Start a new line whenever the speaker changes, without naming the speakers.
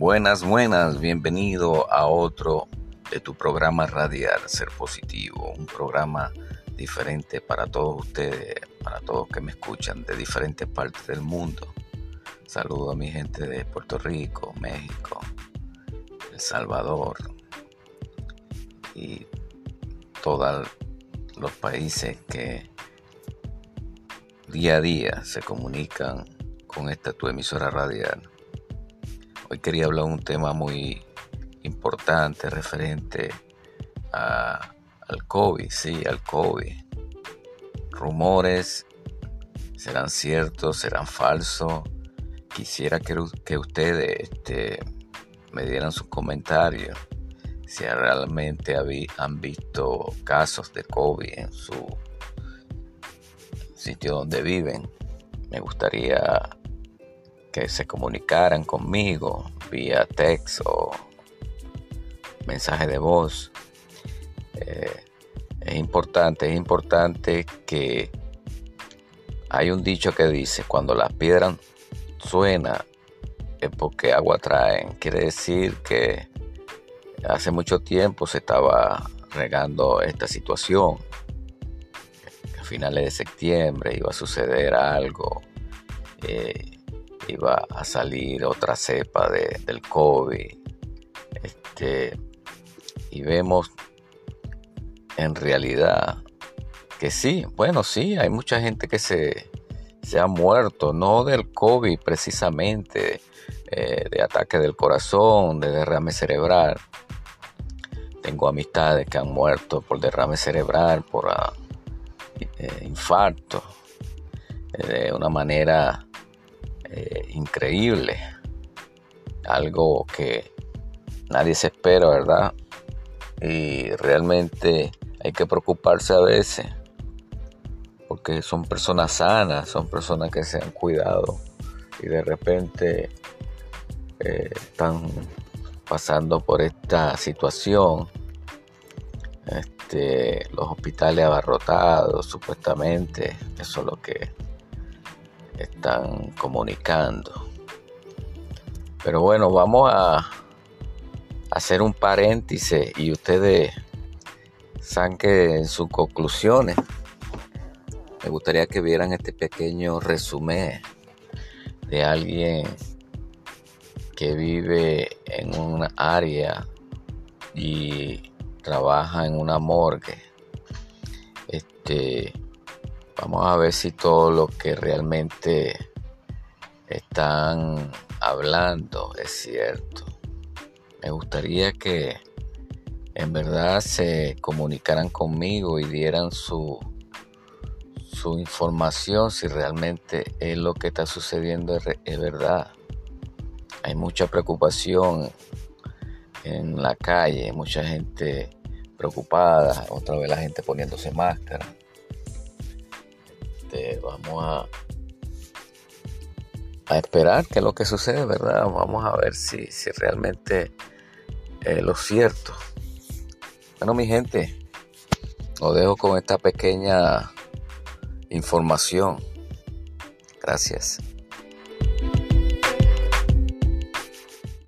Buenas, buenas, bienvenido a otro de tu programa radial Ser Positivo, un programa diferente para todos ustedes, para todos que me escuchan de diferentes partes del mundo. Saludo a mi gente de Puerto Rico, México, El Salvador y todos los países que día a día se comunican con esta tu emisora radial. Hoy quería hablar de un tema muy importante referente al COVID, sí, al COVID. Rumores, serán ciertos, serán falsos. Quisiera que, que ustedes este, me dieran sus comentarios si realmente han visto casos de COVID en su sitio donde viven. Me gustaría que se comunicaran conmigo vía texto o mensaje de voz. Eh, es importante, es importante que hay un dicho que dice, cuando las piedras suenan es porque agua traen. Quiere decir que hace mucho tiempo se estaba regando esta situación. a finales de septiembre iba a suceder algo. Eh, iba a salir otra cepa del COVID. Este, y vemos en realidad que sí, bueno, sí, hay mucha gente que se, se ha muerto, no del COVID precisamente, eh, de ataque del corazón, de derrame cerebral. Tengo amistades que han muerto por derrame cerebral, por ah, eh, infarto, eh, de una manera increíble, algo que nadie se espera, ¿verdad? Y realmente hay que preocuparse a veces, porque son personas sanas, son personas que se han cuidado y de repente eh, están pasando por esta situación. Este, los hospitales abarrotados, supuestamente, eso es lo que están comunicando. Pero bueno, vamos a hacer un paréntesis y ustedes saquen sus conclusiones. Me gustaría que vieran este pequeño resumen de alguien que vive en una área y trabaja en una morgue. Este Vamos a ver si todo lo que realmente están hablando es cierto. Me gustaría que en verdad se comunicaran conmigo y dieran su, su información si realmente es lo que está sucediendo es verdad. Hay mucha preocupación en la calle, mucha gente preocupada, otra vez la gente poniéndose máscara. Este, vamos a, a esperar que lo que sucede, ¿verdad? Vamos a ver si, si realmente es lo cierto. Bueno, mi gente, os dejo con esta pequeña información. Gracias.